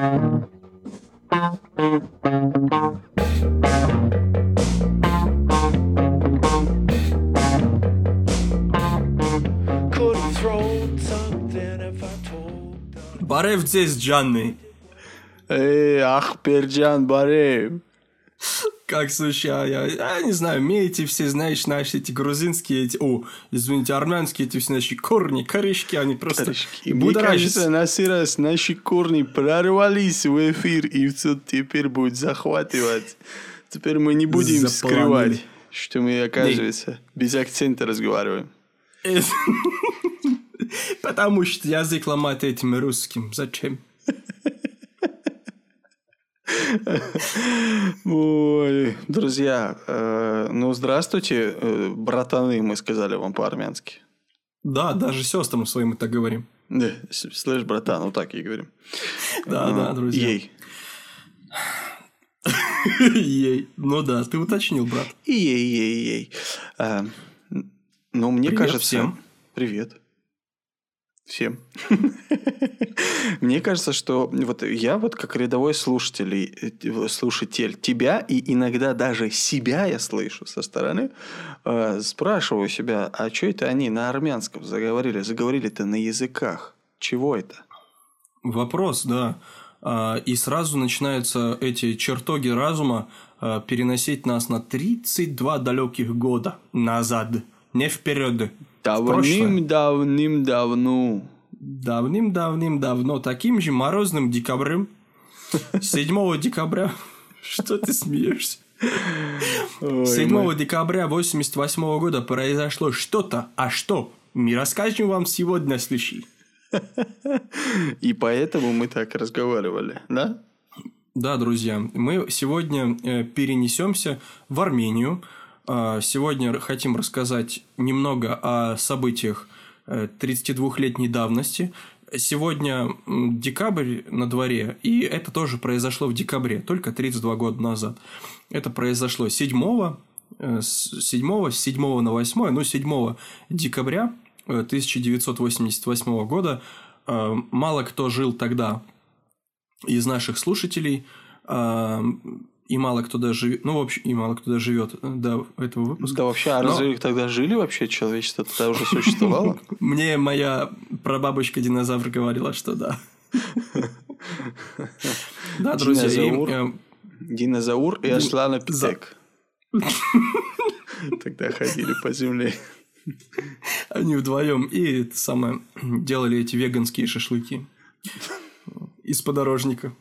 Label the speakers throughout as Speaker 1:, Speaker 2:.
Speaker 1: Բարև ձեզ, Ջաննի։
Speaker 2: Է, ախպեր ջան, բարև։
Speaker 1: Как слушай, я, я, я не знаю, мне эти все, знаешь, наши эти грузинские, эти, о, извините, армянские эти все наши корни, корешки, они просто
Speaker 2: Корешки. Мне кажется, на раз наши корни прорвались в эфир, и все теперь будет захватывать. Теперь мы не будем
Speaker 1: Заполонили.
Speaker 2: скрывать, что мы, оказывается, без акцента разговариваем.
Speaker 1: Потому что язык ломать этим русским. Зачем?
Speaker 2: Ой, друзья, э, ну здравствуйте, э, братаны, мы сказали вам по-армянски.
Speaker 1: Да, даже сестрам своим мы так говорим.
Speaker 2: Да, слышь, братан, вот так и говорим.
Speaker 1: Да,
Speaker 2: А,
Speaker 1: да, друзья.
Speaker 2: Ей.
Speaker 1: Ей. Ну да, ты уточнил, брат.
Speaker 2: И ей, ей, ей. Ну, мне кажется...
Speaker 1: всем.
Speaker 2: Привет. Всем. Мне кажется, что вот я вот как рядовой слушатель, э, слушатель тебя и иногда даже себя я слышу со стороны, э, спрашиваю себя, а что это они на армянском заговорили? Заговорили-то на языках. Чего это?
Speaker 1: Вопрос, да. А, И сразу начинаются эти чертоги разума а, переносить нас на 32 далеких года назад. Не вперед.
Speaker 2: Давным-давным-давно.
Speaker 1: Давным-давным-давно, таким же морозным декабрем, 7 декабря, что ты смеешься?
Speaker 2: Ой,
Speaker 1: 7
Speaker 2: мы-
Speaker 1: декабря 88 года произошло что-то, а что? Мы расскажем вам сегодня, слыши.
Speaker 2: И поэтому мы так разговаривали, да?
Speaker 1: Да, друзья, мы сегодня э, перенесемся в Армению. А, Сегодня хотим рассказать немного о событиях э, 32-летней давности. Сегодня декабрь на дворе, и это тоже произошло в декабре, только 32 года назад. Это произошло 7, э, с 7, с 7 на 8, ну, 7 декабря э, 1988 года. Э, Мало кто жил тогда из наших слушателей, и мало кто даже, ну, в общем, и мало кто доживет до этого выпуска.
Speaker 2: Да вообще, а
Speaker 1: Но-
Speaker 2: разве тогда жили вообще? Человечество тогда уже существовало?
Speaker 1: Мне моя прабабушка динозавр говорила, что да. Да, друзья, и,
Speaker 2: Динозавр.
Speaker 1: э,
Speaker 2: и
Speaker 1: Дин-
Speaker 2: Асланопитек. Тогда ходили по земле.
Speaker 1: они вдвоем и это самое делали эти веганские шашлыки из подорожника.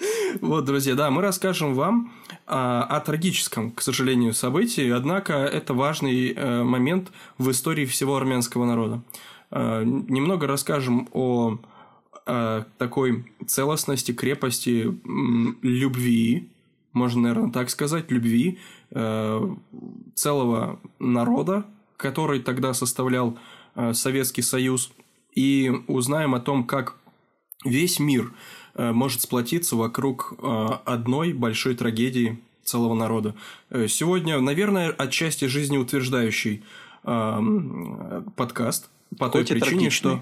Speaker 1: Вот, друзья, да, мы расскажем вам а, о трагическом, к сожалению, событии, однако это важный э, момент в истории всего армянского народа. А, немного расскажем о э, такой целостности, крепости, любви, можно, наверное, так сказать, любви э, целого народа, который тогда составлял э, Советский Союз, и узнаем о том, как весь мир э, может сплотиться вокруг э, одной большой трагедии целого народа. Э, Сегодня, наверное, отчасти жизнеутверждающий э, подкаст по той
Speaker 2: Хоть и
Speaker 1: причине,
Speaker 2: трагичный.
Speaker 1: что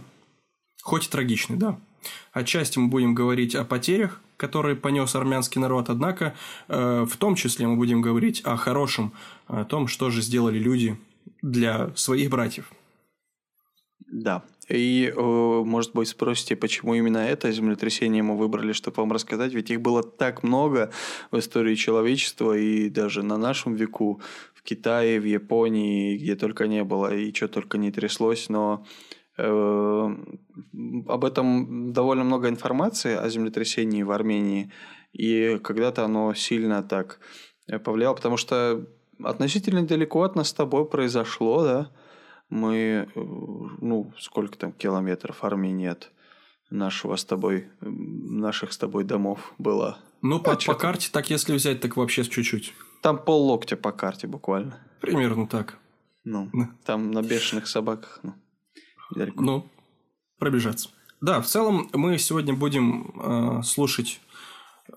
Speaker 1: хоть и трагичный, да. Отчасти мы будем говорить о потерях, которые понес армянский народ, однако э, в том числе мы будем говорить о хорошем, о том, что же сделали люди для своих братьев.
Speaker 2: Да. И, может быть, спросите, почему именно это землетрясение мы выбрали, чтобы вам рассказать, ведь их было так много в истории человечества, и даже на нашем веку, в Китае, в Японии, где только не было, и что только не тряслось, но э, об этом довольно много информации о землетрясении в Армении, и когда-то оно сильно так э, повлияло, потому что относительно далеко от нас с тобой произошло, да, мы, э, ну, сколько там километров Армении от нашего с тобой, наших с тобой домов было?
Speaker 1: Ну, по, по карте, так если взять, так вообще чуть-чуть.
Speaker 2: Там пол локтя по карте буквально.
Speaker 1: Примерно так.
Speaker 2: Ну, там на бешеных собаках, ну, недалеко.
Speaker 1: Ну, пробежаться. Да, в целом мы сегодня будем э, слушать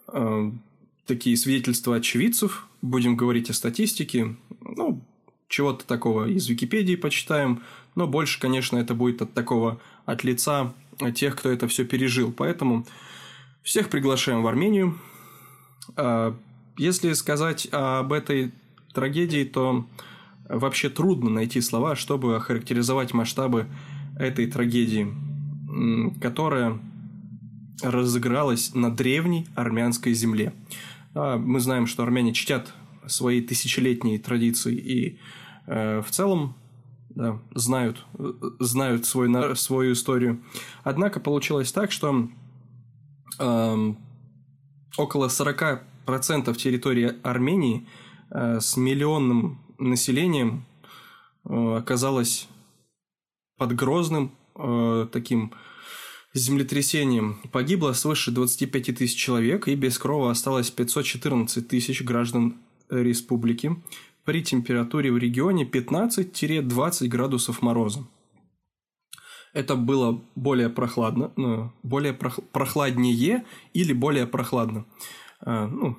Speaker 1: э, такие свидетельства очевидцев, будем говорить о статистике, ну, чего-то такого из Википедии почитаем, но больше, конечно, это будет от такого, от лица тех, кто это все пережил. Поэтому Всех приглашаем в Армению. А, если сказать об этой трагедии, то вообще трудно найти слова, чтобы охарактеризовать масштабы этой трагедии, которая разыгралась на древней армянской земле. А, мы знаем, что армяне чтят свои тысячелетние традиции и в целом да, знают, знают свой, свою историю. Однако получилось так, что э, около 40% территории Армении э, с миллионным населением э, оказалось под грозным э, таким землетрясением. Погибло свыше 25 тысяч человек, и без крова осталось 514 тысяч граждан республики при температуре в регионе 15-20 градусов мороза. Это было более прохладно, ну, более прохладнее или более прохладно. А, ну,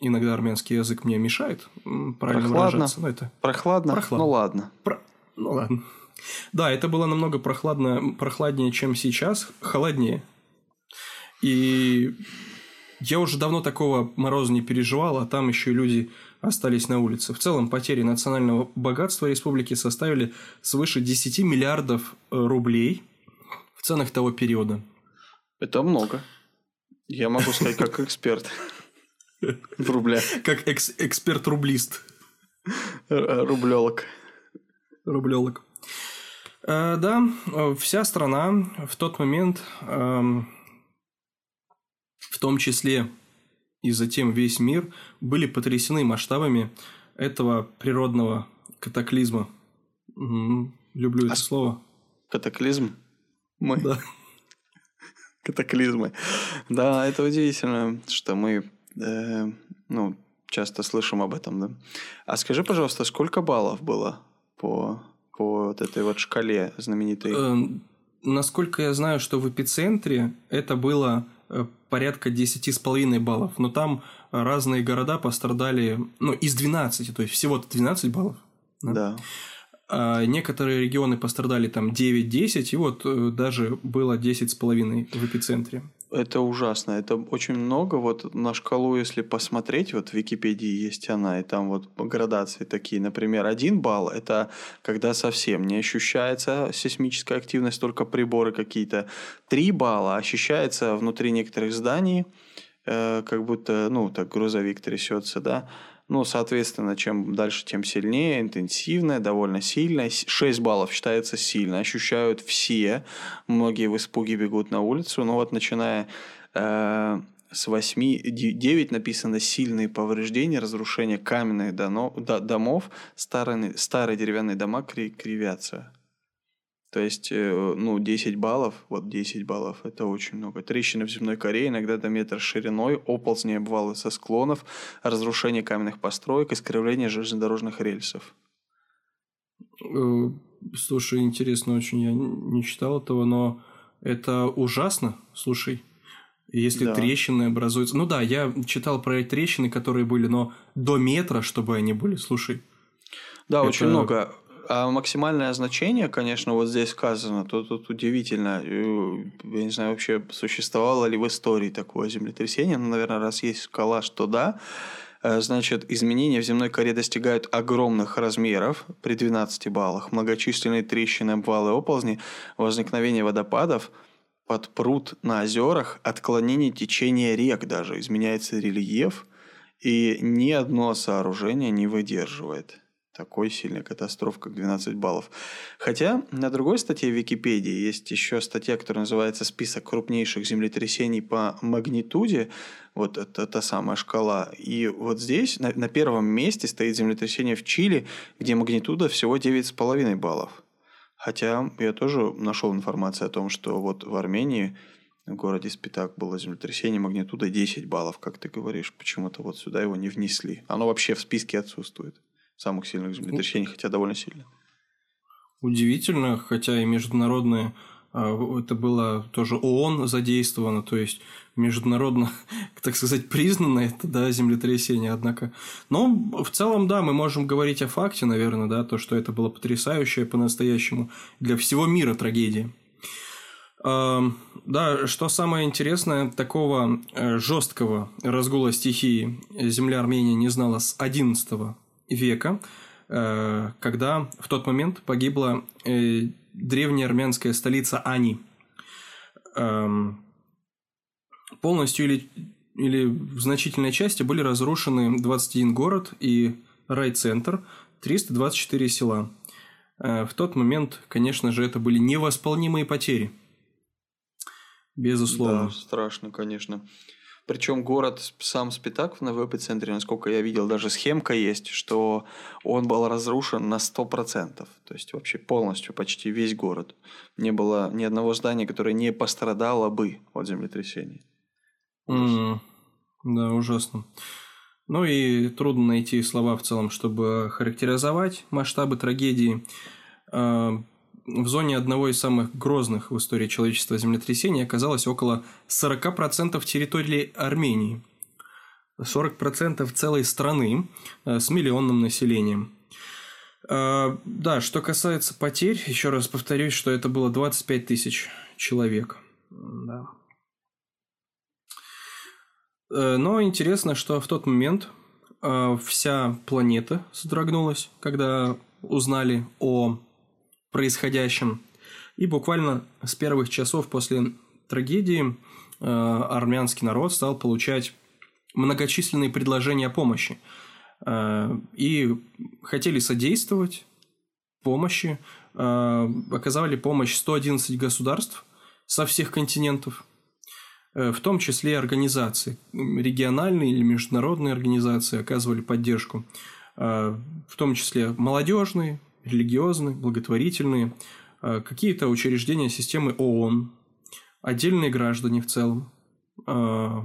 Speaker 1: иногда армянский язык мне мешает правильно прохладно. выражаться. Но это...
Speaker 2: Прохладно? Прохладно. Ну ладно.
Speaker 1: Про... Ну ладно. Да, это было намного прохладно, прохладнее, чем сейчас, холоднее. И я уже давно такого мороза не переживал, а там еще и люди остались на улице. В целом потери национального богатства республики составили свыше 10 миллиардов э, рублей в ценах того периода.
Speaker 2: Это много. Я могу сказать, как эксперт в рублях.
Speaker 1: Как экс эксперт-рублист.
Speaker 2: Рублелок.
Speaker 1: Рублелок. Э, да, вся страна в тот момент, эм, в том числе и затем весь мир, были потрясены масштабами этого природного катаклизма. Люблю это а слово.
Speaker 2: Катаклизм? Мы?
Speaker 1: Да.
Speaker 2: Катаклизмы. Да, это удивительно, что мы э, ну, часто слышим об этом, да. А скажи, пожалуйста, сколько баллов было по по вот этой вот шкале знаменитой? Эм,
Speaker 1: насколько я знаю, что в эпицентре это было э, порядка 10,5 баллов, но там разные города пострадали, ну, из 12, то есть всего-то 12 баллов.
Speaker 2: Да. да.
Speaker 1: А некоторые регионы пострадали там 9-10, и вот э, даже было 10,5 в эпицентре.
Speaker 2: Это ужасно, это очень много. Вот на шкалу, если посмотреть, вот в Википедии есть она, и там вот градации такие. Например, один балл – это когда совсем не ощущается сейсмическая активность, только приборы какие-то. Три балла ощущается внутри некоторых зданий, э, как будто, ну, так грузовик трясется, да. Ну, соответственно, чем дальше, тем сильнее, интенсивная, довольно сильная. 6 баллов считается сильно. Ощущают все. Многие в испуге бегут на улицу. Но вот начиная э, с 8, 9 написано сильные повреждения, разрушение каменных домов, старые, старые деревянные дома кривятся. То есть, э, ну, 10 баллов, вот 10 баллов, это очень много. Трещины в земной коре, иногда до метра шириной, оползни обвалы со склонов, разрушение каменных построек, искривление железнодорожных рельсов.
Speaker 1: Э, слушай, интересно очень, я не читал этого, но это ужасно, слушай. Если да. трещины образуются... Ну да, я читал про трещины, которые были, но до метра, чтобы они были, слушай.
Speaker 2: Да, это... очень много. А максимальное значение, конечно, вот здесь сказано, то тут удивительно. Э, я не знаю, вообще существовало ли в истории такое землетрясение. Ну, наверное, раз есть скала, что да. Э, значит, изменения в земной коре достигают огромных размеров при 12 баллах. Многочисленные трещины, обвалы, оползни, возникновение водопадов под пруд на озерах, отклонение течения рек даже, изменяется рельеф, и ни одно сооружение не выдерживает такой сильной катастрофы, как 12 баллов. Хотя на другой статье в Википедии есть еще статья, которая называется «Список крупнейших землетрясений по магнитуде». Вот это та самая шкала. И вот здесь на, на первом месте стоит землетрясение в Чили, где магнитуда всего 9,5 баллов. Хотя я тоже нашел информацию о том, что вот в Армении в городе Спитак было землетрясение магнитуда 10 баллов, как ты говоришь. Почему-то вот сюда его не внесли. Оно вообще в списке отсутствует самых сильных землетрясений, хотя довольно сильно.
Speaker 1: Удивительно, хотя и международные а, это было тоже ООН задействовано, то есть международно, так сказать, признано это, да, землетрясение, однако. Но в целом, да, мы можем говорить о факте, наверное, да, то, что это было потрясающее по-настоящему для всего мира трагедия. Да, что самое интересное, такого э, жесткого разгула стихии земля Армении не знала с XI века, э, когда в тот момент погибла э, древняя армянская столица Ани. Эм, полностью или, или в значительной части были разрушены 21 город и райцентр, 324 села. В тот момент, конечно же, это были невосполнимые потери – Безусловно.
Speaker 2: Да, страшно, конечно. Причем город сам Спитак в эпицентре, насколько я видел, даже схемка есть, что он был разрушен на 100%. То есть вообще полностью, почти весь город. Не было ни одного здания, которое не пострадало бы от землетрясения.
Speaker 1: Mm, да, ужасно. Ну и трудно найти слова в целом, чтобы характеризовать масштабы трагедии. В зоне одного из самых грозных в истории человечества землетрясений оказалось около 40% территории Армении. 40% целой страны э, с миллионным населением. Э, да, что касается потерь, еще раз повторюсь, что это было 25 тысяч человек. Да. Э, но интересно, что в тот момент вся планета содрогнулась, когда узнали о происходящем. И буквально с первых часов после трагедии э, армянский народ стал получать многочисленные предложения о помощи. Э, и хотели содействовать помощи, э, оказали помощь 111 государств со всех континентов, в том числе организации, региональные или международные организации оказывали поддержку, в том числе молодежные, религиозные, благотворительные, э, какие-то учреждения системы ООН, отдельные граждане в целом. Э,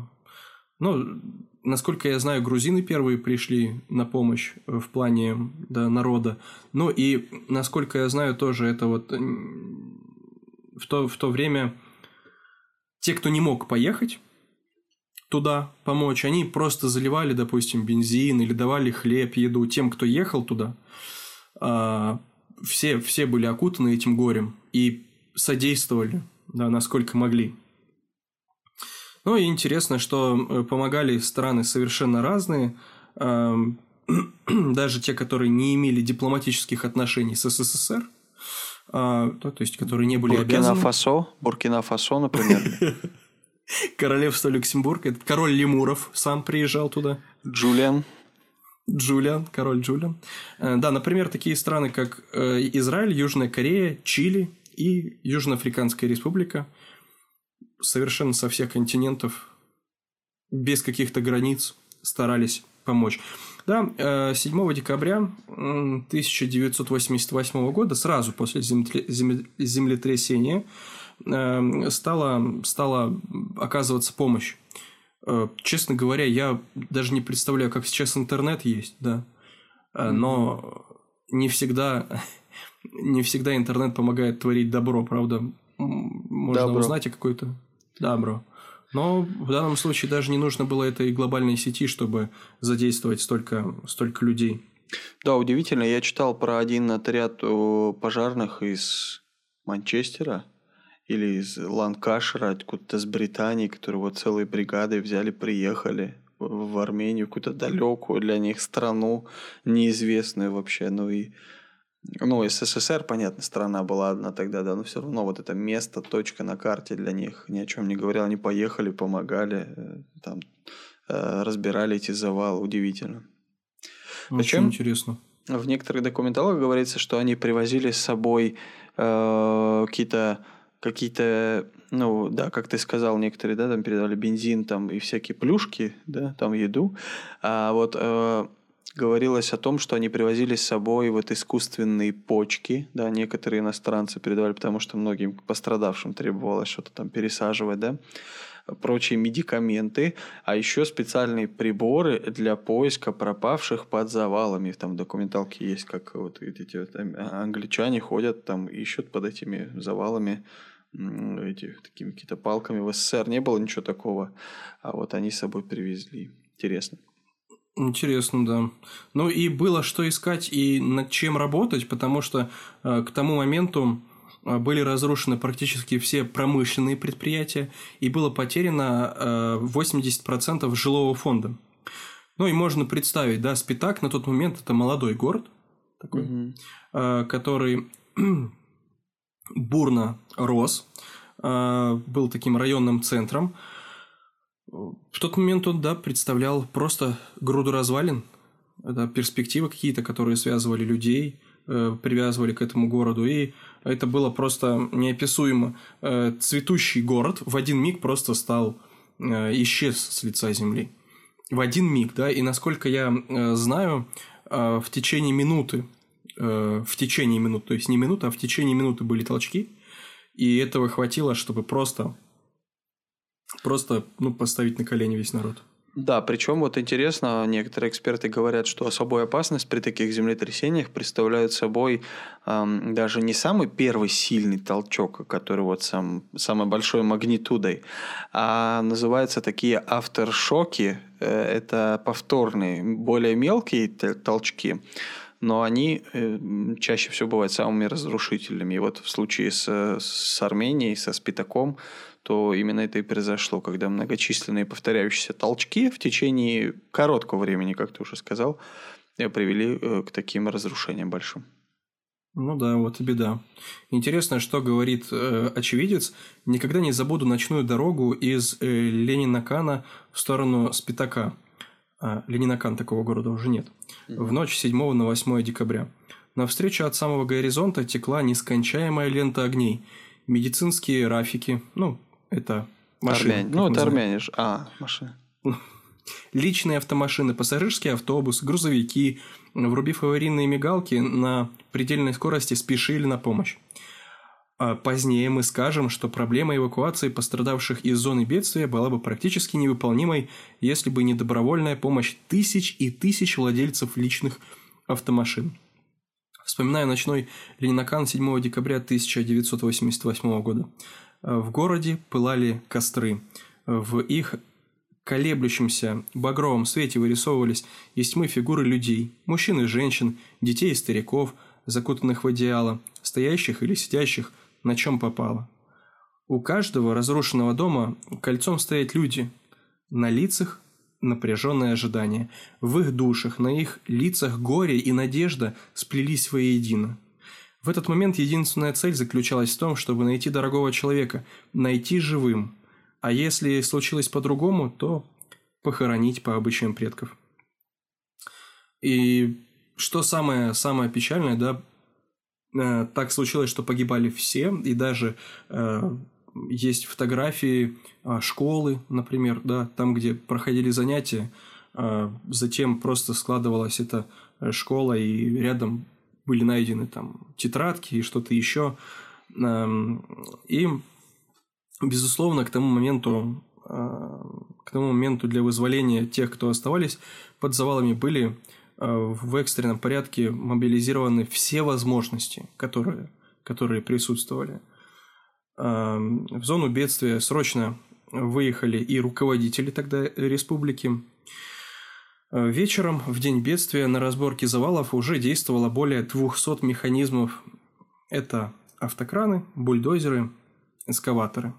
Speaker 1: ну, насколько я знаю, грузины первые пришли на помощь в плане да, народа. Ну и, насколько я знаю, тоже это вот в то, в то время те, кто не мог поехать туда помочь, они просто заливали, допустим, бензин или давали хлеб, еду тем, кто ехал туда. А, все, все были окутаны этим горем и содействовали, да, насколько могли. Ну и интересно, что э, помогали страны совершенно разные, а, даже те, которые не имели дипломатических отношений с СССР, а, то, есть которые не были
Speaker 2: Буркина обязаны. Фасо, Буркина Фасо, например.
Speaker 1: Королевство Люксембург, это король Лемуров сам приезжал туда.
Speaker 2: Джулиан.
Speaker 1: Джулиан, король Джулиан. Э, да, например, такие страны, как э, Израиль, Южная Корея, Чили и Южноафриканская республика совершенно со всех континентов без каких-то границ старались помочь. Да, 7 э, декабря 1988 года, сразу после землетрясения, стала, стала оказываться помощь честно говоря, я даже не представляю, как сейчас интернет есть, да. Э, но не всегда, не всегда интернет помогает творить добро, правда. Можно добро. узнать о какой-то добро. Но в данном случае даже не нужно было этой глобальной сети, чтобы задействовать столько, столько людей.
Speaker 2: Да, удивительно. Я читал про один отряд пожарных из Манчестера, или из Ланкашера, откуда-то с Британии, которые вот целой бригадой взяли, приехали в Армению, какую-то далекую для них страну, неизвестную вообще, ну и ну, СССР, понятно, страна была одна тогда, да, но все равно вот это место, точка на карте для них ни о чем не говорил. Они поехали, помогали, э, там, э, разбирали эти завалы. Удивительно.
Speaker 1: Очень Причем интересно.
Speaker 2: В некоторых документалах говорится, что они привозили с собой э, какие-то какие-то, ну, да, как ты сказал, некоторые, да, там передавали бензин там и всякие плюшки, да, там еду. А вот э, говорилось о том, что они привозили с собой вот искусственные почки, да, некоторые иностранцы передавали, потому что многим пострадавшим требовалось что-то там пересаживать, да, прочие медикаменты, а еще специальные приборы для поиска пропавших под завалами. Там в документалке есть, как вот эти вот англичане ходят, там ищут под этими завалами эти, такими какими-то палками. В СССР не было ничего такого, а вот они с собой привезли. Интересно.
Speaker 1: Интересно, да. Ну и было что искать и над чем работать, потому что э, к тому моменту были разрушены практически все промышленные предприятия, и было потеряно 80% жилого фонда. Ну и можно представить, да, Спитак на тот момент это молодой город, такой, угу. который бурно рос, был таким районным центром. В тот момент он, да, представлял просто груду развалин, да, перспективы какие-то, которые связывали людей, э, привязывали к этому городу, и это было просто неописуемо. Э, цветущий город в один миг просто стал, э, исчез с лица земли. В один миг, да, и насколько я знаю, в течение минуты, в течение минуты, то есть не минуты, а в течение минуты были толчки, и этого хватило, чтобы просто, просто, ну, поставить на колени весь народ.
Speaker 2: Да, причем вот интересно, некоторые эксперты говорят, что особую опасность при таких землетрясениях представляют собой эм, даже не самый первый сильный толчок, который вот сам, самой большой магнитудой, а называются такие авторшоки, э, это повторные, более мелкие толчки, но они э, чаще всего бывают самыми разрушительными. И вот в случае с, с Арменией, со Спитаком, то именно это и произошло, когда многочисленные повторяющиеся толчки в течение короткого времени, как ты уже сказал, э, привели э, к таким разрушениям большим.
Speaker 1: Ну да, вот и беда. Интересно, что говорит э, очевидец. Никогда не забуду ночную дорогу из э, Ленина-Кана в сторону Спитака. А, Ленинакан такого города уже нет. В ночь 7 на 8 декабря. Навстречу от самого горизонта текла нескончаемая лента огней. Медицинские рафики, ну, это машины.
Speaker 2: Армяне. Ну, это армяне же. А, машины.
Speaker 1: Личные автомашины, пассажирский автобус, грузовики, врубив аварийные мигалки, на предельной скорости спешили на помощь. А позднее мы скажем, что проблема эвакуации пострадавших из зоны бедствия была бы практически невыполнимой, если бы не добровольная помощь тысяч и тысяч владельцев личных автомашин. Вспоминаю ночной Ленинакан 7 декабря 1988 года. В городе пылали костры. В их колеблющемся багровом свете вырисовывались из тьмы фигуры людей, мужчин и женщин, детей и стариков, закутанных в одеяло, стоящих или сидящих, на чем попало. У каждого разрушенного дома кольцом стоят люди. На лицах напряженное ожидание. В их душах, на их лицах горе и надежда сплелись воедино. В этот момент единственная цель заключалась в том, чтобы найти дорогого человека, найти живым. А если случилось по-другому, то похоронить по обычаям предков. И что самое, самое печальное, да, так случилось, что погибали все, и даже э, есть фотографии э, школы, например, да, там, где проходили занятия, э, затем просто складывалась эта э, школа, и рядом были найдены там тетрадки и что-то еще. Эм, и, безусловно, к тому моменту, э, к тому моменту для вызволения тех, кто оставались под завалами, были э, в экстренном порядке мобилизированы все возможности, которые, которые присутствовали. Эм, в зону бедствия срочно выехали и руководители тогда республики, Э, вечером, в день бедствия, на разборке завалов уже действовало более 200 механизмов. Это автокраны, бульдозеры, эскаваторы.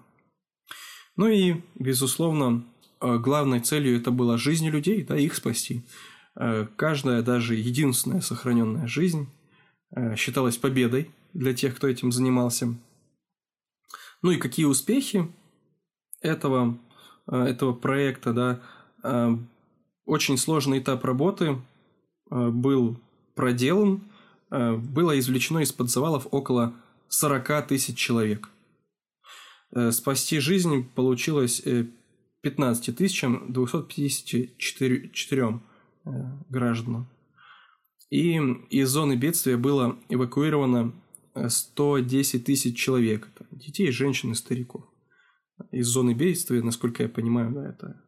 Speaker 1: Ну и, безусловно, э, главной целью это была жизнь людей, да, их спасти. Э, каждая, даже единственная сохраненная жизнь считалась победой для тех, кто этим занимался. Ну и какие успехи этого, этого проекта, да, очень сложный этап работы э, был проделан. Э, было извлечено из-под завалов около 40 тысяч человек. Э, спасти жизнь получилось 15 тысячам 254 гражданам. И из зоны бедствия было эвакуировано 110 тысяч человек. Детей, женщин и стариков. Из зоны бедствия, насколько я понимаю, да, это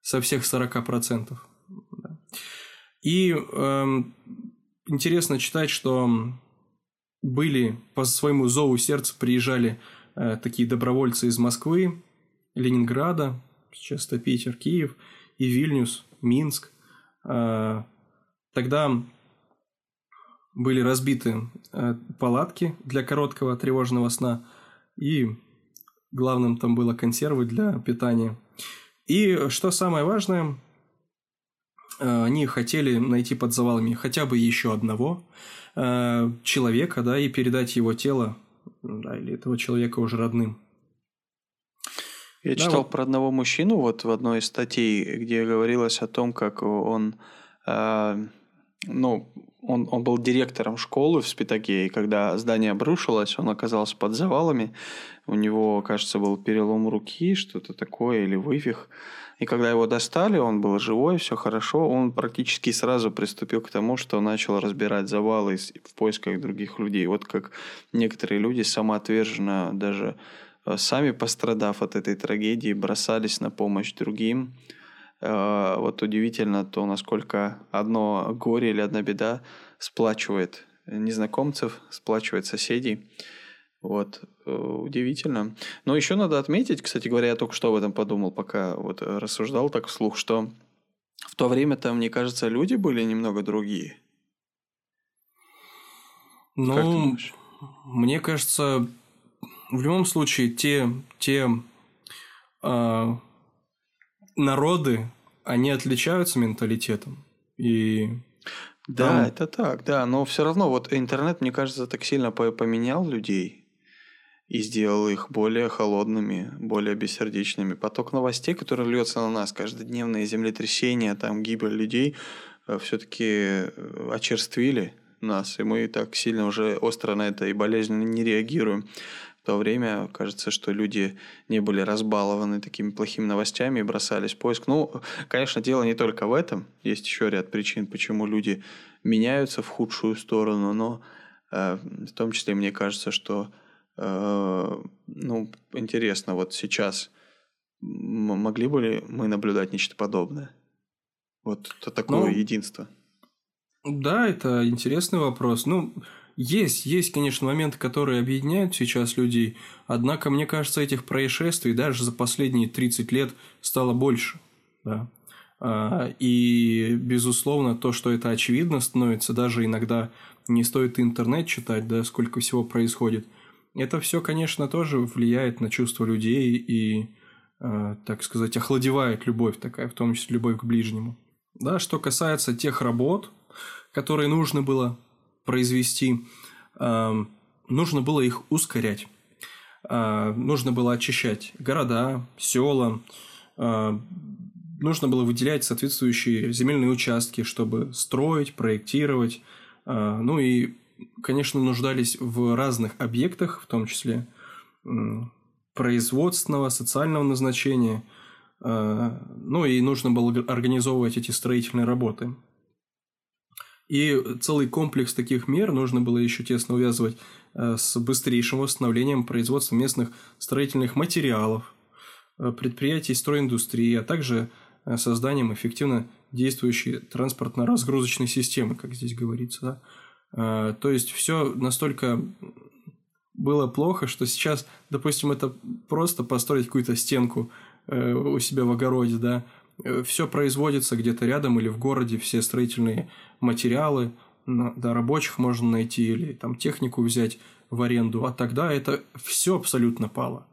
Speaker 1: со всех 40%. Да. И э, интересно читать, что были по своему зову сердца приезжали э, такие добровольцы из Москвы, Ленинграда, сейчас это Питер, Киев, и Вильнюс, Минск. Э, тогда были разбиты э, палатки для короткого тревожного сна, и главным там было консервы для питания. И что самое важное, э, они хотели найти под завалами хотя бы еще одного человека, да, и передать его тело, да, или этого человека уже родным.
Speaker 2: Я да, читал вот. про одного мужчину вот в одной из статей, где говорилось о том, как он, э, ну, он, он был директором школы в Спитаке, и когда здание обрушилось, он оказался под завалами, у него, кажется, был перелом руки, что-то такое, или вывих. И когда его достали, он был живой, все хорошо, он практически сразу приступил к тому, что начал разбирать завалы в поисках других людей. Вот как некоторые люди самоотверженно даже сами пострадав от этой трагедии, бросались на помощь другим. Э, вот удивительно то, насколько одно горе или одна беда сплачивает незнакомцев, сплачивает соседей. Вот, э, удивительно. Но еще надо отметить, кстати говоря, я только что об этом подумал, пока вот рассуждал так вслух, что в то время там, мне кажется, люди были немного другие.
Speaker 1: Ну, мне кажется, в любом случае, те, те э, народы, они отличаются менталитетом. И
Speaker 2: да, там... это так, да, но все равно вот интернет, мне кажется, так сильно поменял людей и сделал их более холодными, более бессердечными. Поток новостей, который льется на нас, каждодневные землетрясения, там гибель людей, э, все-таки э, очерствили нас, и мы так сильно уже остро на это и болезненно не реагируем. То время кажется, что люди не были разбалованы такими плохими новостями и бросались в поиск. Ну, конечно, дело не только в этом. Есть еще ряд причин, почему люди меняются в худшую сторону, но э, в том числе мне кажется, что Э, ну, интересно, вот сейчас могли бы ли мы наблюдать нечто подобное? Вот это такое ну, единство.
Speaker 1: Да, это интересный вопрос. Ну, есть, есть, конечно, моменты, которые объединяют сейчас людей, однако, мне кажется, этих происшествий даже за последние 30 лет стало больше. Да. А, и, безусловно, то, что это очевидно становится, даже иногда не стоит интернет читать, да, сколько всего происходит – это все, конечно, тоже влияет на чувства людей и, э, так сказать, охладевает любовь такая, в том числе любовь к ближнему. Да, что касается тех работ, которые нужно было произвести, э, нужно было их ускорять. Э, нужно было очищать города, села, э, нужно было выделять соответствующие земельные участки, чтобы строить, проектировать, э, ну и конечно, нуждались в разных объектах, в том числе производственного, социального назначения. Ну и нужно было организовывать эти строительные работы. И целый комплекс таких мер нужно было еще тесно увязывать э, с быстрейшим восстановлением производства местных строительных материалов, э, предприятий стройиндустрии, а также созданием эффективно действующей транспортно-разгрузочной системы, как здесь говорится. Да? То есть все настолько было плохо, что сейчас, допустим, это просто построить какую-то стенку э, у себя в огороде, да, э, все производится где-то рядом или в городе, все строительные материалы, да, рабочих можно найти или там технику взять в аренду, а тогда это все абсолютно пало.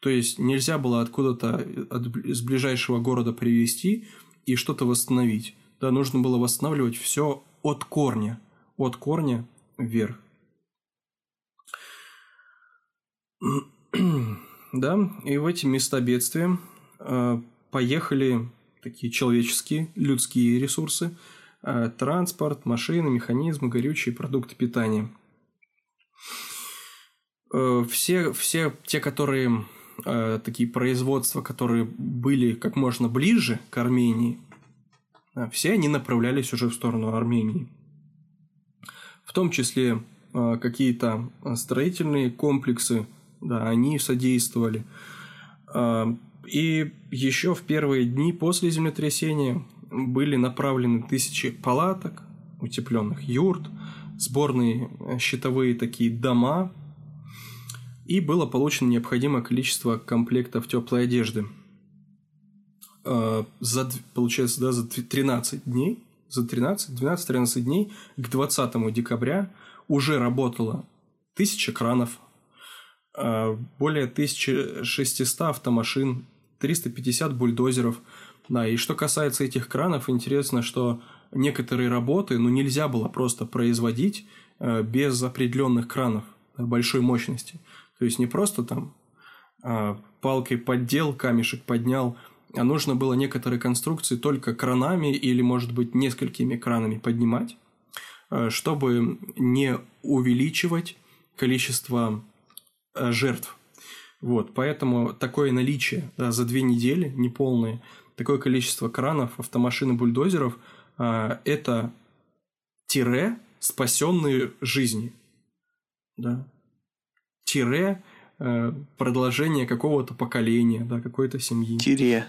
Speaker 1: То есть нельзя было откуда-то из ближайшего города привезти и что-то восстановить. Да, нужно было восстанавливать все от корня от корня вверх. Да, и в эти места бедствия э, поехали такие человеческие, людские ресурсы, э, транспорт, машины, механизмы, горючие, продукты питания. Э, все, все те, которые такие производства, которые были как можно ближе к Армении, все они направлялись уже в сторону Армении в том числе какие-то строительные комплексы, да, они содействовали. И еще в первые дни после землетрясения были направлены тысячи палаток, утепленных юрт, сборные э, щитовые такие дома, и было получено необходимое количество комплектов теплой одежды. А, за, получается, да, за 13 дней за 13-12-13 дней к 20 декабря уже работало тысяча кранов, а, более 1600 автомашин, 350 бульдозеров. Да, и что касается этих кранов, интересно, что некоторые работы ну, нельзя было просто производить а, без определенных кранов большой мощности. То есть не просто там а, палкой поддел, камешек поднял, а нужно было некоторые конструкции только кранами или, может быть, несколькими кранами поднимать, э, чтобы не увеличивать количество э, жертв. Вот, поэтому такое наличие да, за две недели, неполное, такое количество кранов, автомашин и бульдозеров э, – это тире спасенные жизни. Да. Тире продолжение какого-то поколения, да, какой-то семьи.
Speaker 2: Тире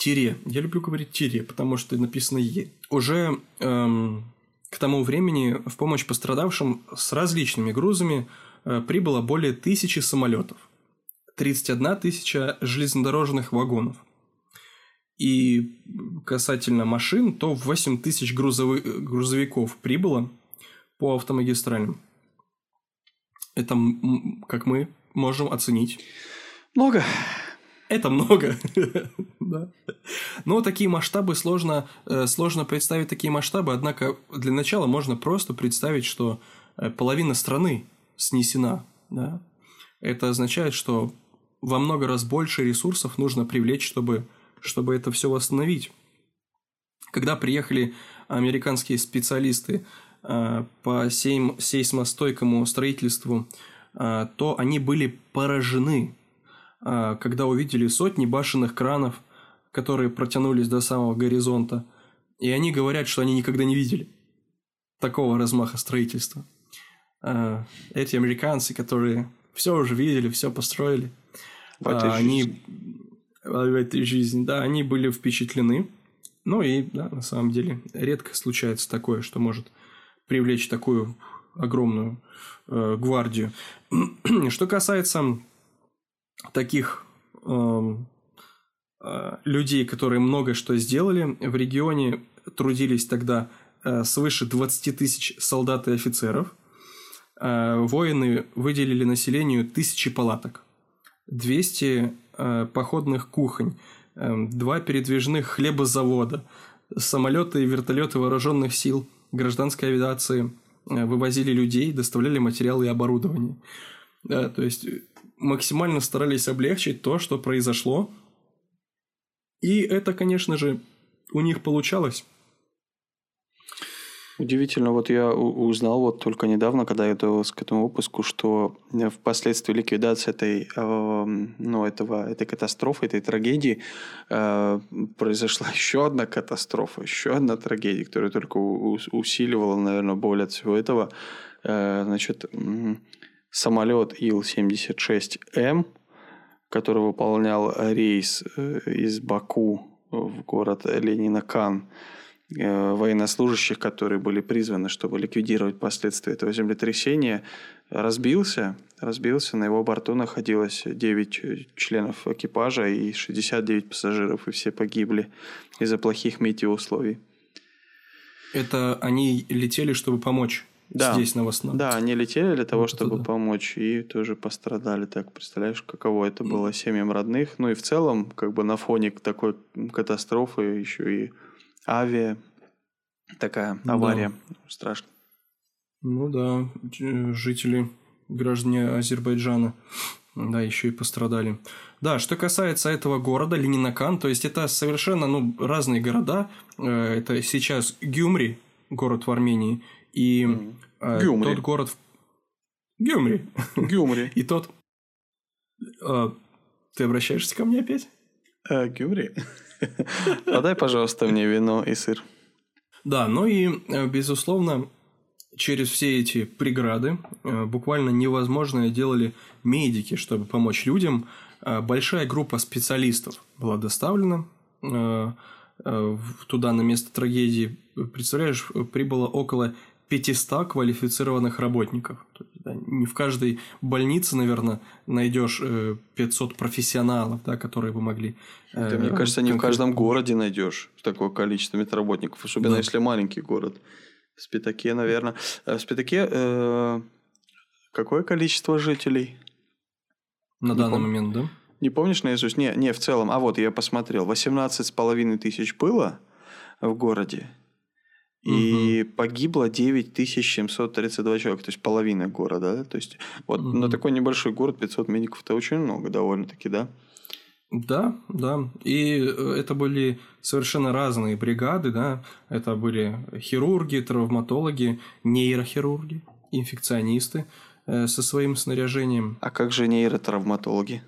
Speaker 1: тире. Я люблю говорить тире, потому что написано е. Уже эм, к тому времени в помощь пострадавшим с различными грузами э, прибыло более тысячи самолетов, 31 тысяча железнодорожных вагонов. И касательно машин, то 8 тысяч грузовы, грузовиков прибыло по автомагистралям. Это, как мы можем оценить.
Speaker 2: Много.
Speaker 1: Это много. да. Но такие масштабы сложно, э, сложно представить такие масштабы, однако для начала можно просто представить, что э, половина страны снесена. Да? Это означает, что во много раз больше ресурсов нужно привлечь, чтобы, чтобы это все восстановить. Когда приехали американские специалисты э, по сейсмостойкому строительству, то они были поражены а, когда увидели сотни башенных кранов, которые протянулись до самого горизонта, и они говорят, что они никогда не видели такого размаха строительства. А, эти американцы, которые все уже видели, все построили, в этой они жизни. в этой жизни, да, они были впечатлены. Ну и, да, на самом деле, редко случается такое, что может привлечь такую огромную э, гвардию. Что касается таких э, э, людей, которые много что сделали. В регионе трудились тогда э, свыше 20 тысяч солдат и офицеров. Э, воины выделили населению тысячи палаток, 200 э, походных кухонь, э, два передвижных хлебозавода, самолеты и вертолеты вооруженных сил, гражданской авиации вывозили людей, доставляли материалы и оборудование. Да, то есть максимально старались облегчить то, что произошло. И это, конечно же, у них получалось.
Speaker 2: Удивительно, вот я узнал вот только недавно, когда я готовился к этому выпуску, что впоследствии ликвидации этой, эм, ну, этого, этой катастрофы, этой трагедии э, произошла еще одна катастрофа, еще одна трагедия, которая только усиливала, наверное, боль от всего этого. Э, значит, самолет Ил-76М, который выполнял рейс э, из Баку в город Ленинакан, э, военнослужащих, которые были призваны, чтобы ликвидировать последствия этого землетрясения, разбился. Разбился. На его борту находилось 9 членов экипажа и 69 пассажиров, и все погибли из-за плохих метеоусловий.
Speaker 1: Это они летели, чтобы помочь да. здесь на
Speaker 2: Новостном. Да, они летели для того, чтобы туда. помочь, и тоже пострадали. Так, представляешь, каково это было семьям родных. Ну и в целом, как бы на фоне такой катастрофы еще и авиа, такая авария да. страшно.
Speaker 1: Ну да, жители, граждане Азербайджана, да, еще и пострадали. Да, что касается этого города, Ленинакан, то есть это совершенно ну, разные города. Э, это сейчас Гюмри, город в Армении, и э, тот город... Гюмри.
Speaker 2: Гюмри.
Speaker 1: И тот... Э, ты обращаешься ко мне опять?
Speaker 2: Гюмри. Подай, пожалуйста, мне вино и сыр.
Speaker 1: Да, ну и, э, безусловно, через все эти преграды э, буквально невозможное делали медики, чтобы помочь людям. Э, большая группа специалистов была доставлена туда на место трагедии. Представляешь, прибыло около 500 квалифицированных работников. да, не в каждой больнице, наверное, найдешь 500 профессионалов, да, которые бы могли...
Speaker 2: Да, мне кажется, не в каждом городе найдешь такое количество медработников, особенно да. если маленький город. В Спитаке, наверное. В Спитаке э, какое количество жителей?
Speaker 1: На не данный пом... момент, да?
Speaker 2: Не помнишь наизусть? Не, не, в целом. А вот я посмотрел. 18 с половиной тысяч было в городе. И угу. погибло 9732 человека, то есть половина города. Да? То есть вот угу. на такой небольшой город 500 медиков это очень много довольно-таки, да?
Speaker 1: Да, да. И э, это были совершенно разные бригады, да. Это были хирурги, травматологи, нейрохирурги, инфекционисты э, со своим снаряжением.
Speaker 2: А как же нейротравматологи?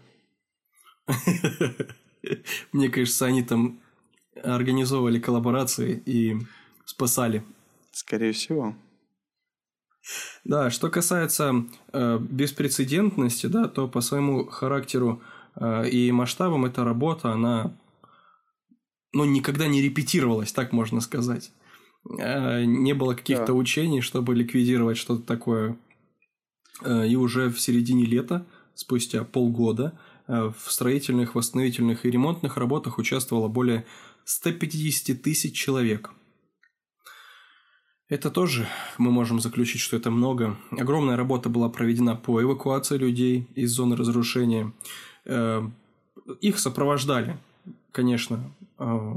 Speaker 1: Мне кажется, они там организовывали коллаборации и спасали.
Speaker 2: Скорее всего.
Speaker 1: Да, что касается э, беспрецедентности, да, то по своему характеру э, и масштабам эта работа, она ну, никогда не репетировалась, так можно сказать. Э, не было каких-то да. учений, чтобы ликвидировать что-то такое. Э, и уже в середине лета, спустя полгода, э, в строительных, восстановительных и ремонтных работах участвовало более 150 тысяч человек – это тоже мы можем заключить, что это много. Огромная работа была проведена по эвакуации людей из зоны разрушения. Э, их сопровождали, конечно, э,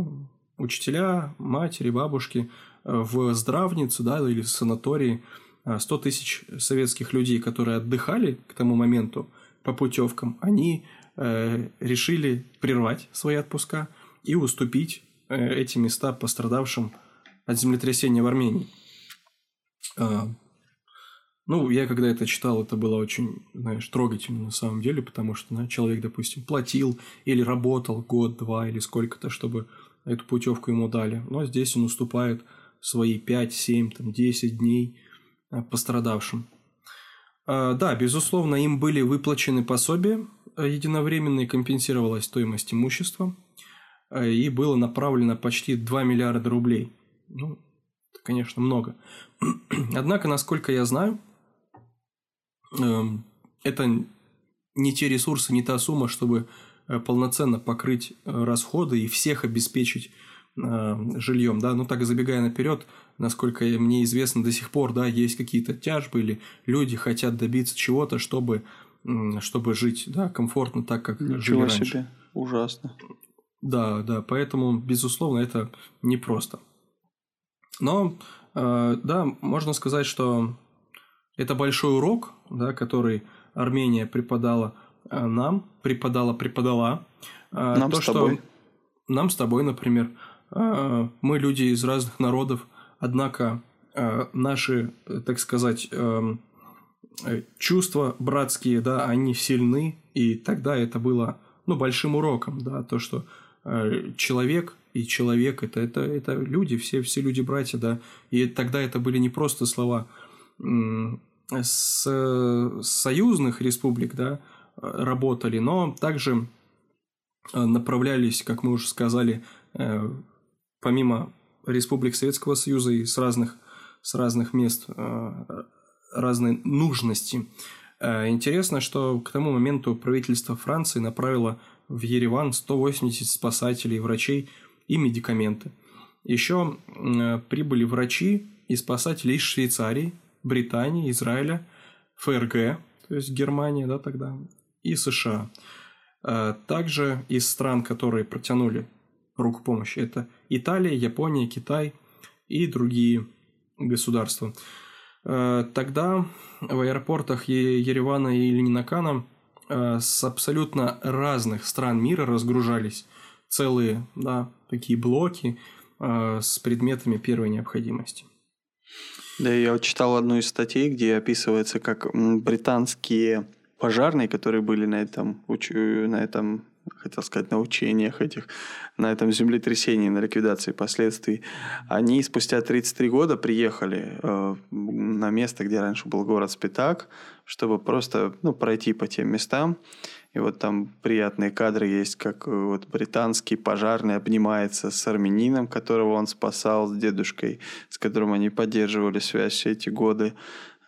Speaker 1: учителя, матери, бабушки э, в здравнице да, или в санатории. 100 тысяч советских людей, которые отдыхали к тому моменту по путевкам, они решили прервать свои отпуска и уступить эти места пострадавшим от землетрясения в Армении. А, ну, я когда это читал, это было очень, знаешь, трогательно на самом деле, потому что да, человек, допустим, платил или работал год, два или сколько-то, чтобы эту путевку ему дали. Но здесь он уступает свои 5, 7, там, 10 дней а, пострадавшим. А, да, безусловно, им были выплачены пособия, единовременно и компенсировалась стоимость имущества, и было направлено почти 2 миллиарда рублей. Ну, это, конечно, много. Однако, насколько я знаю, эм, это не те ресурсы, не та сумма, чтобы э, полноценно покрыть э, расходы и всех обеспечить эм, жильем, да, ну так забегая наперед, насколько мне известно до сих пор, да, есть какие-то тяжбы или люди хотят добиться чего-то, чтобы, чтобы жить, да, комфортно так, как Ничего жили раньше. себе,
Speaker 2: ужасно.
Speaker 1: Да, да, поэтому, безусловно, это непросто. Но Э, да, можно сказать, что это большой урок, да, который Армения преподала э, нам, преподала, преподала.
Speaker 2: Э, нам То, с тобой. Что
Speaker 1: нам с тобой, например. Мы люди из разных народов, однако наши, так сказать, чувства братские, да, они сильны, и тогда это было, ну, большим уроком, да, то, что человек и человек это, это, это люди, все, все люди братья, да. И тогда это были не просто слова с союзных республик, да, работали, но также э, направлялись, как мы уже сказали, э, помимо республик Советского Союза и с разных, с разных мест э, разной нужности. Интересно, что к тому моменту правительство Франции направило в Ереван 180 спасателей врачей и медикаменты. Еще э, прибыли врачи и спасатели из Швейцарии, Британии, Израиля, ФРГ, то есть Германия, да, тогда, и США. Э, также из стран, которые протянули руку помощи, это Италия, Япония, Китай и другие государства. Э, тогда в аэропортах Еревана и Ленинакана с абсолютно разных стран мира разгружались целые да, такие блоки э, с предметами первой необходимости.
Speaker 2: Да, я читал одну из статей, где описывается, как британские пожарные, которые были на этом, на этом хотел сказать, на учениях этих, на этом землетрясении, на ликвидации последствий, они спустя 33 года приехали э, на место, где раньше был город Спитак, чтобы просто ну, пройти по тем местам И вот там приятные кадры есть, как э, вот британский пожарный обнимается с армянином, которого он спасал, с дедушкой, с которым они поддерживали связь все эти годы.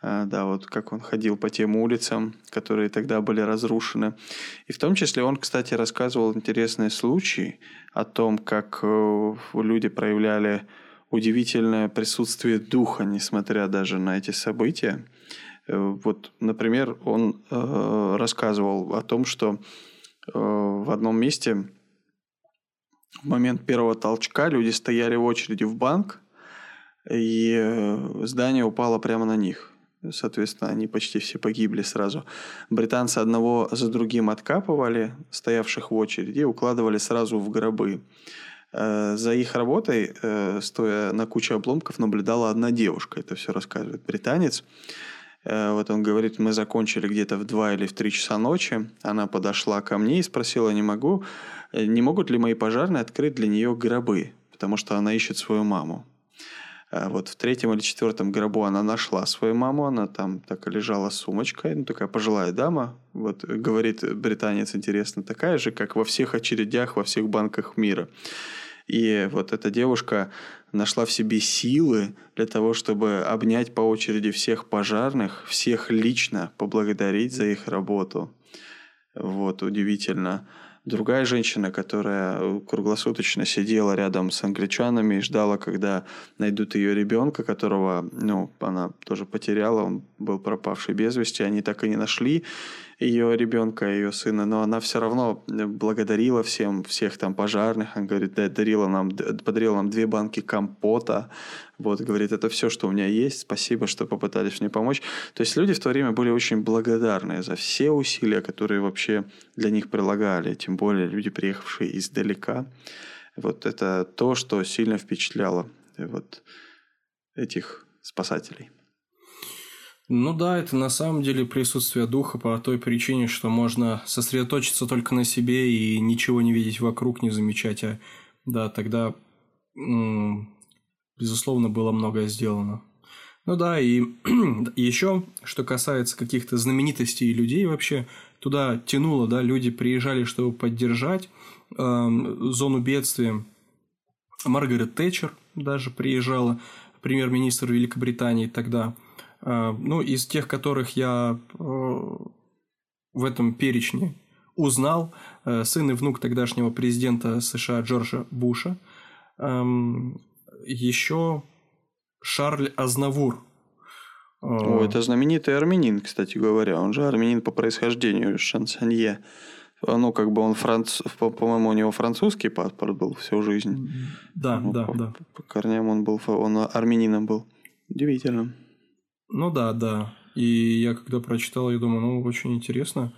Speaker 2: А, да, вот как он ходил по тем улицам, которые тогда были разрушены. И в том числе он, кстати, рассказывал интересные случаи о том, как э, люди проявляли удивительное присутствие духа, несмотря даже на эти события. Э, вот, например, он э, рассказывал о том, что э, в одном месте в момент первого толчка люди стояли в очереди в банк, и здание упало прямо на них. Соответственно, они почти все погибли сразу. Британцы одного за другим откапывали, стоявших в очереди, и укладывали сразу в гробы. За их работой, стоя на куче обломков, наблюдала одна девушка. Это все рассказывает британец. Э, вот он говорит, мы закончили где-то в 2 или в 3 часа ночи. Она подошла ко мне и спросила, не могу, не могут ли мои пожарные открыть для нее гробы, потому что она ищет свою маму. Вот в третьем или четвертом гробу она нашла свою маму, она там так лежала с сумочкой, ну такая пожилая дама, вот говорит британец, интересно, такая же, как во всех очередях, во всех банках мира. И вот эта девушка нашла в себе силы для того, чтобы обнять по очереди всех пожарных, всех лично поблагодарить за их работу. Вот, удивительно. Другая женщина, которая круглосуточно сидела рядом с англичанами и ждала, когда найдут ее ребенка, которого, ну, она тоже потеряла, он был пропавший без вести, они так и не нашли ее ребенка, ее сына, но она все равно э, благодарила всем, всех там пожарных, она говорит, да, дарила нам, подарила нам две банки компота, вот, говорит, это все, что у меня есть, спасибо, что попытались мне помочь. То есть люди в то время были очень благодарны за все усилия, которые вообще для них прилагали, тем более люди, приехавшие издалека. Вот это то, что сильно впечатляло э, вот этих спасателей.
Speaker 1: Ну да, это на самом деле присутствие духа по той причине, что можно сосредоточиться только на себе и ничего не видеть вокруг, не замечать, а да, тогда, безусловно, было многое сделано. Ну да, и еще, что касается каких-то знаменитостей и людей вообще, туда тянуло, да, люди приезжали, чтобы поддержать э, зону бедствия. Маргарет Тэтчер даже приезжала, премьер-министр Великобритании тогда – ну, из тех, которых я э, в этом перечне узнал, э, сын и внук тогдашнего президента США Джорджа Буша, эм, еще Шарль Азнавур.
Speaker 2: О, это знаменитый армянин, кстати говоря. Он же армянин по происхождению, шансонье. Ну, как бы он франц... По-моему, у него французский паспорт был всю жизнь.
Speaker 1: Да, ну, да, по, да.
Speaker 2: По корням он был, он армянином был. Удивительно.
Speaker 1: Ну да, да. И я когда прочитал, я думаю, ну, очень интересно.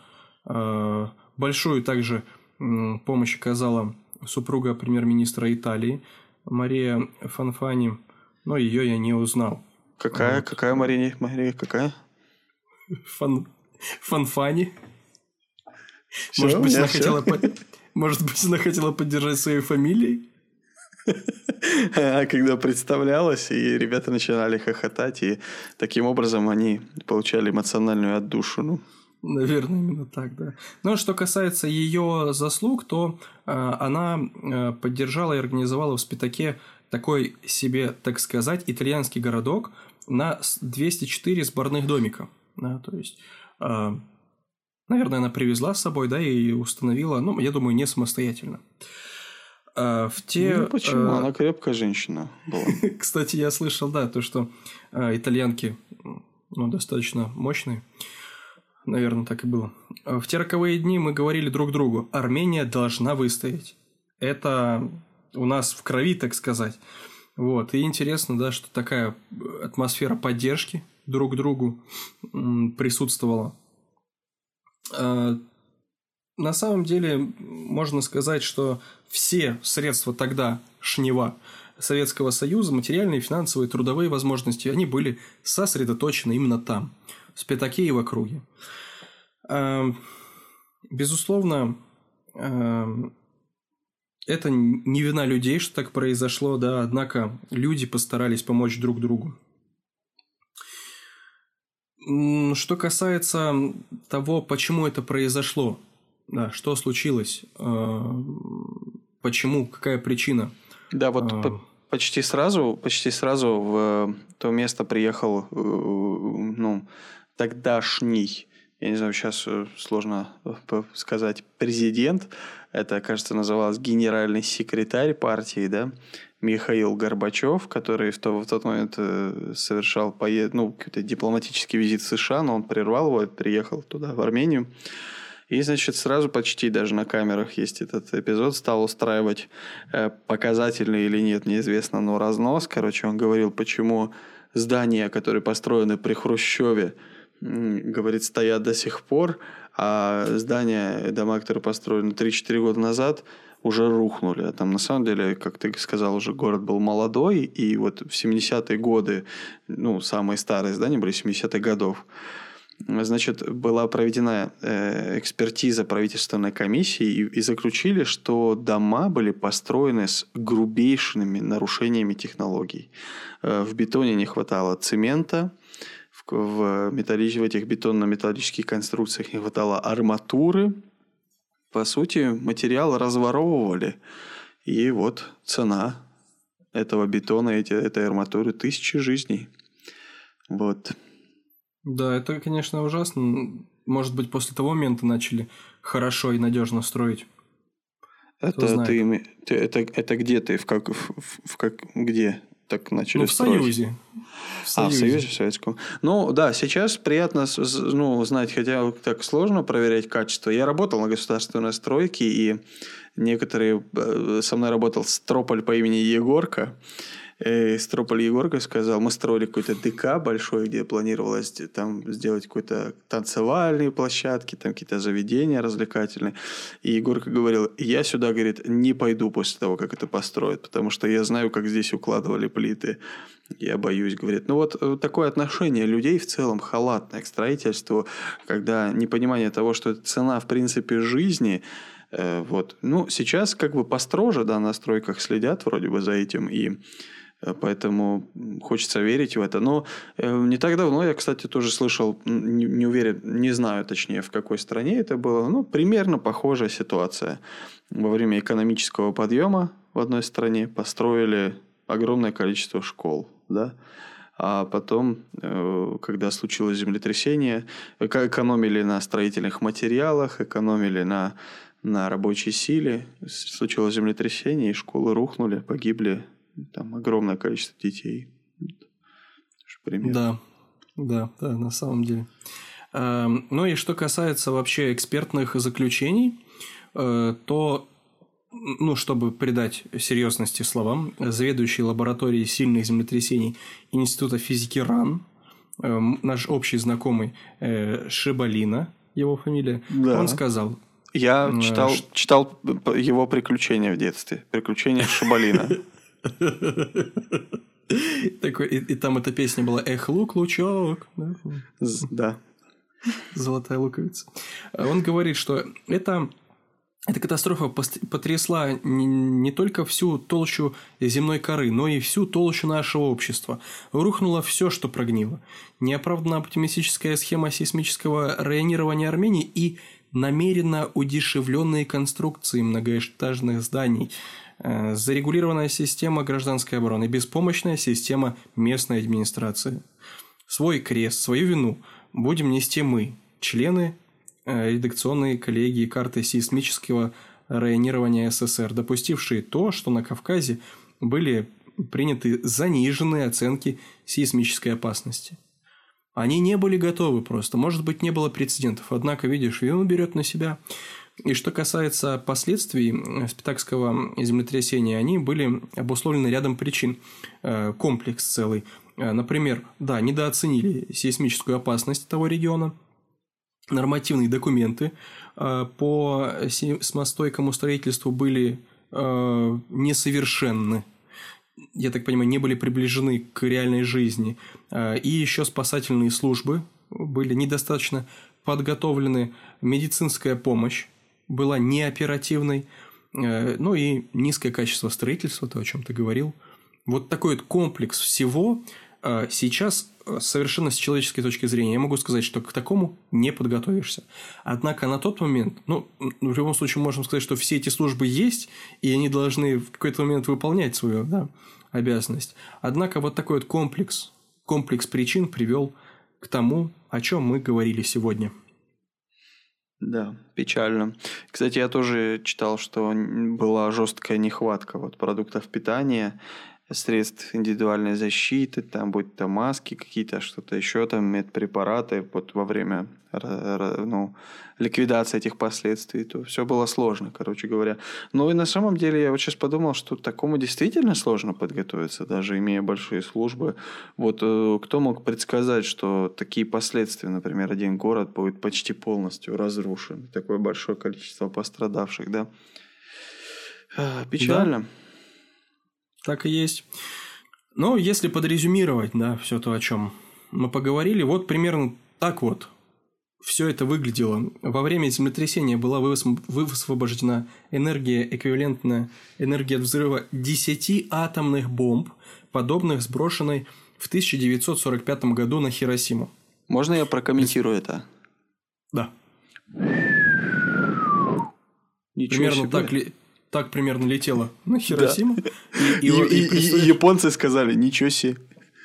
Speaker 1: А, большую также помощь оказала супруга премьер-министра Италии Мария Фанфани, но ее я не узнал.
Speaker 2: Какая? Вот. Какая Мария? Мария какая?
Speaker 1: Фан... Фанфани. Все, Может быть, она хотела... Может быть, она хотела поддержать своей фамилией?
Speaker 2: А когда представлялось, и ребята начинали хохотать, и таким образом они получали эмоциональную отдушину.
Speaker 1: Наверное, именно так, да. Но что касается ее заслуг, то э, она э, поддержала и организовала в Спитаке такой себе, так сказать, итальянский городок на 204 сборных домика. Да, то есть, э, наверное, она привезла с собой, да, и установила, ну, я думаю, не самостоятельно. А, в те...
Speaker 2: Ну, почему? Она крепкая женщина была.
Speaker 1: Кстати, я слышал, да, то, что а, итальянки ну, достаточно мощные. Наверное, так и было. В те роковые дни мы говорили друг другу, Армения должна выстоять. Это у нас в крови, так сказать. Вот. И интересно, да, что такая атмосфера поддержки друг другу присутствовала. На самом деле, можно сказать, что все средства тогда шнева Советского Союза, материальные, финансовые, трудовые возможности, они были сосредоточены именно там, в Спитаке и в округе. Эм, безусловно, эм, это не вина людей, что так произошло, да, однако люди постарались помочь друг другу. Что касается того, почему это произошло, Да, что случилось? Э, почему? Какая причина?
Speaker 2: Да, вот а... почти сразу, почти сразу в то место приехал, э, ну, тогдашний, я не знаю, сейчас э, сложно сказать, президент, это, кажется, называлось генеральный секретарь партии, да, Михаил Горбачев, который в, то, в тот момент совершал поед... ну, дипломатический визит в США, но он прервал его, приехал туда, в Армению. И, значит, сразу почти даже на камерах есть этот эпизод, стал устраивать э, показательный или нет, неизвестно, но разнос. Короче, он говорил, почему здания, которые построены при Хрущеве, говорит, стоят до сих пор, а здания, дома, которые построены 3-4 года назад, уже рухнули. А там, на самом деле, как ты сказал, уже город был молодой, и вот в 70-е годы, ну, самые старые здания были 70-х годов, значит, была проведена э, экспертиза правительственной комиссии и, заключили, что дома были построены с грубейшими нарушениями технологий. Э, в бетоне не хватало цемента, в, в, металлич... в этих бетонно-металлических конструкциях не хватало арматуры. По сути, материал разворовывали. И вот цена этого бетона, эти, этой арматуры – тысячи жизней. Вот.
Speaker 1: Да, это, конечно, ужасно. Может быть, после того момента начали хорошо и надежно строить.
Speaker 2: Это ты, ты это, это где ты? В как, в, в как где так начали ну, в строить?
Speaker 1: Союзе.
Speaker 2: В Союзе. А, в Союзе Советском. Ну, да, сейчас приятно ну, знать, хотя так сложно проверять качество. Я работал на государственной стройке, и некоторые... Э, со мной работал Строполь по имени Егорка Строполь Егорка сказал, мы строили какой-то ДК большой, где планировалось там сделать какой-то танцевальные площадки, там какие-то заведения развлекательные. И Егорка говорил, я сюда, говорит, не пойду после того, как это построят, потому что я знаю, как здесь укладывали плиты. Я боюсь, говорит. Ну вот э, такое отношение людей в целом халатное к строительству, когда непонимание того, что цена, в принципе, жизни, э, вот. Ну, сейчас как бы построже, да, на стройках следят вроде бы за этим, и Э, поэтому хочется верить в это. Но э, не так давно я, кстати, тоже слышал, не, не уверен, не знаю точнее, в какой стране это было, но примерно похожая ситуация. Во время экономического подъема в одной стране построили огромное количество школ, да, а потом, э, когда случилось землетрясение, экономили на строительных материалах, экономили на, на рабочей силе, случилось землетрясение, и школы рухнули, погибли там огромное количество детей.
Speaker 1: Пример. Да, да, да, на самом деле. Эм, ну и что касается вообще экспертных заключений, э, то, ну, чтобы придать серьезности словам, заведующий лабораторией сильных землетрясений Института физики РАН, э, наш общий знакомый э, Шибалина, его фамилия, да. он сказал,
Speaker 2: я читал, читал его приключения в детстве. Приключения Шабалина.
Speaker 1: Такой, и, и там эта песня была «Эх, лук, лучок».
Speaker 2: Да.
Speaker 1: Золотая луковица. Он говорит, что это эта катастрофа потрясла не, не только всю толщу земной коры, но и всю толщу нашего общества. Рухнуло все, что прогнило. Неоправданно оптимистическая схема сейсмического районирования Армении и намеренно удешевленные конструкции многоэтажных зданий – Э, зарегулированная система гражданской обороны, беспомощная система местной администрации. Свой крест, свою вину будем нести мы, члены э, редакционной коллегии карты сейсмического районирования СССР, допустившие то, что на Кавказе были приняты заниженные оценки сейсмической опасности. Они не были готовы просто, может быть, не было прецедентов, однако, видишь, вину берет на себя и что касается последствий спитакского землетрясения, они были обусловлены рядом причин. Э, комплекс целый. Э, например, да, недооценили сейсмическую опасность того региона, нормативные документы э, по сейсмостойкому строительству были несовершенны, я так понимаю, не были приближены к реальной жизни. И еще спасательные службы были недостаточно подготовлены, медицинская помощь была неоперативной, э, ну и низкое качество строительства, то, о чем ты говорил. Вот такой вот комплекс всего сейчас э, совершенно с человеческой точки зрения я могу сказать, что к такому не подготовишься. Однако на тот момент, ну, в любом случае можем сказать, что все эти службы есть, и они должны в какой-то момент выполнять свою да, обязанность. Однако вот такой вот комплекс, комплекс причин привел к тому, о чем мы говорили сегодня.
Speaker 2: Да, печально. Кстати, я тоже читал, что была жесткая нехватка вот продуктов питания средств индивидуальной защиты, там будь то маски какие-то, что-то еще, там медпрепараты вот во время ну, ликвидации этих последствий, то все было сложно, короче говоря. Но и на самом деле я вот сейчас подумал, что такому действительно сложно подготовиться, даже имея большие службы. Вот э, кто мог предсказать, что такие последствия, например, один город будет почти полностью разрушен, такое большое количество пострадавших, да? А, печально. Да.
Speaker 1: Так и есть. Но если подрезюмировать, да, все то, о чем мы поговорили, вот примерно так вот все это выглядело. Во время землетрясения была высвобождена энергия, эквивалентная энергии от взрыва 10 атомных бомб, подобных сброшенной в 1945 году на Хиросиму.
Speaker 2: Можно я прокомментирую это?
Speaker 1: Да. Ничего Примерно себе. так ли так примерно летела на Хиросиму.
Speaker 2: И, японцы сказали, ничего себе.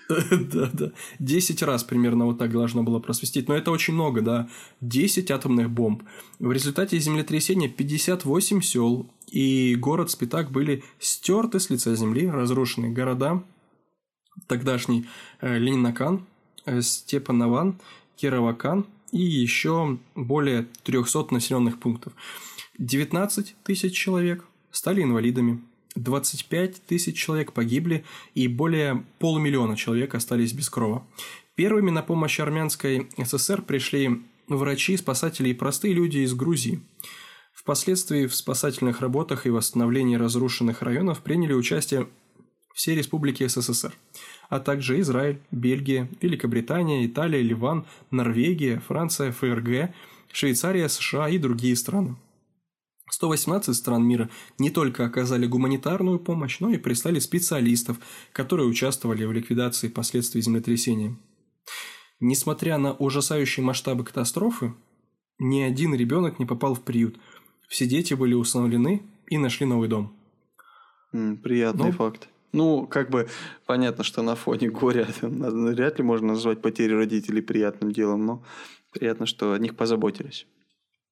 Speaker 1: Да, да. Десять раз примерно вот так должно было просвистеть. Но это очень много, да. Десять атомных бомб. В результате землетрясения 58 сел и город Спитак были стерты с лица земли, разрушены города. Тогдашний э, Ленинакан, э, Степанован, Кировакан и еще более 300 населенных пунктов. 19 тысяч человек стали инвалидами, 25 тысяч человек погибли и более полумиллиона человек остались без крова. Первыми на помощь армянской ССР пришли врачи, спасатели и простые люди из Грузии. Впоследствии в спасательных работах и восстановлении разрушенных районов приняли участие все республики СССР, а также Израиль, Бельгия, Великобритания, Италия, Ливан, Норвегия, Франция, ФРГ, Швейцария, США и другие страны. 118 стран мира не только оказали гуманитарную помощь, но и прислали специалистов, которые участвовали в ликвидации последствий землетрясения. Несмотря на ужасающие масштабы катастрофы, ни один ребенок не попал в приют. Все дети были усыновлены и нашли новый дом.
Speaker 2: приятный но... факт. Ну, как бы понятно, что на фоне горя вряд ли можно назвать потерю родителей приятным делом, но приятно, что о них позаботились.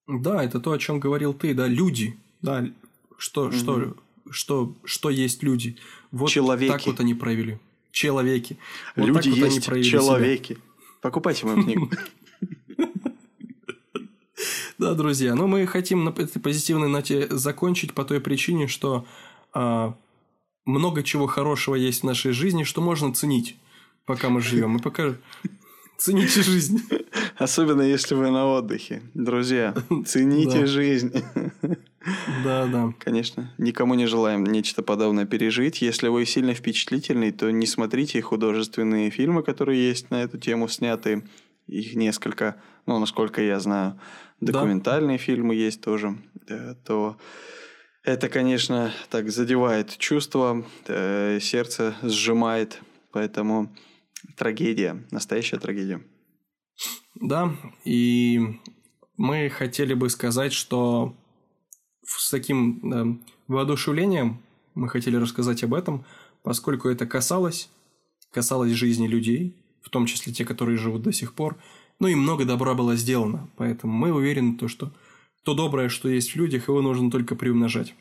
Speaker 1: Да, это то, о чем говорил ты, да, люди, да, что, угу. что, что, что есть люди. Вот Человеки. так вот они проявили. Человеки. Вот
Speaker 2: люди вот есть они человеки. Себя. Покупайте мою книгу.
Speaker 1: Да, друзья, но мы хотим на этой позитивной ноте закончить по той причине, что а, много чего хорошего есть в нашей жизни, что можно ценить, пока мы живем. И пока Цените жизнь.
Speaker 2: Особенно если вы на отдыхе. Друзья, цените жизнь.
Speaker 1: Да, да.
Speaker 2: Конечно, никому не желаем нечто подобное пережить. Если вы сильно впечатлительный, то не смотрите художественные фильмы, которые есть на эту тему сняты. Их несколько, ну, насколько я знаю. Документальные да. фильмы есть тоже. Да, то это, конечно, так задевает чувства, э, сердце сжимает. Поэтому Трагедия, настоящая трагедия.
Speaker 1: Да, и мы хотели бы сказать, что с таким да, воодушевлением мы хотели рассказать об этом, поскольку это касалось, касалось жизни людей, в том числе те, которые живут до сих пор, ну и много добра было сделано, поэтому мы уверены, то, что то доброе, что есть в людях, его нужно только приумножать.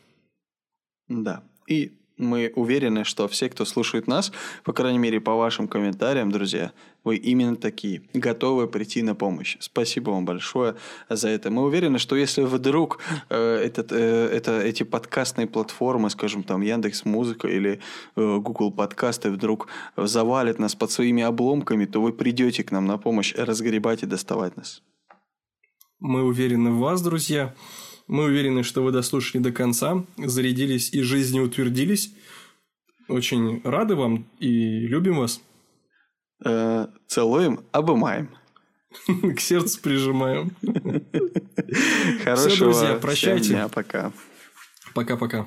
Speaker 2: Да, и мы уверены, что все, кто слушает нас, по крайней мере, по вашим комментариям, друзья, вы именно такие, готовы прийти на помощь. Спасибо вам большое за это. Мы уверены, что если вдруг э, этот, э, это, эти подкастные платформы, скажем, там Яндекс Музыка или э, Google подкасты вдруг завалят нас под своими обломками, то вы придете к нам на помощь разгребать и доставать нас.
Speaker 1: Мы уверены в вас, друзья. Мы уверены, что вы дослушали до конца, зарядились и жизнью утвердились. Очень рады вам и любим вас.
Speaker 2: Э, целуем, обымаем.
Speaker 1: К сердцу прижимаем.
Speaker 2: Хорошего Все, друзья, прощайте. Дня, пока.
Speaker 1: Пока-пока.